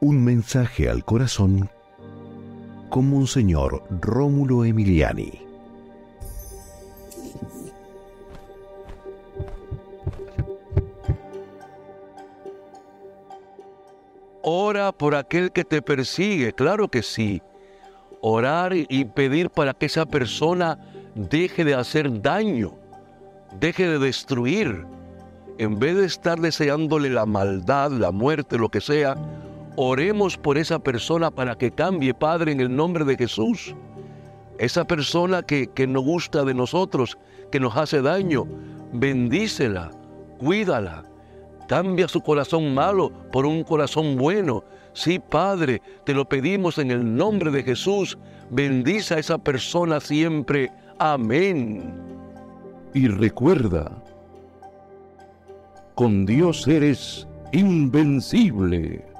Un mensaje al corazón con Monseñor Rómulo Emiliani. Ora por aquel que te persigue, claro que sí. Orar y pedir para que esa persona deje de hacer daño, deje de destruir. En vez de estar deseándole la maldad, la muerte, lo que sea, oremos por esa persona para que cambie, Padre, en el nombre de Jesús. Esa persona que, que no gusta de nosotros, que nos hace daño, bendícela, cuídala, cambia su corazón malo por un corazón bueno. Sí, Padre, te lo pedimos en el nombre de Jesús. Bendice a esa persona siempre. Amén. Y recuerda, con Dios eres invencible.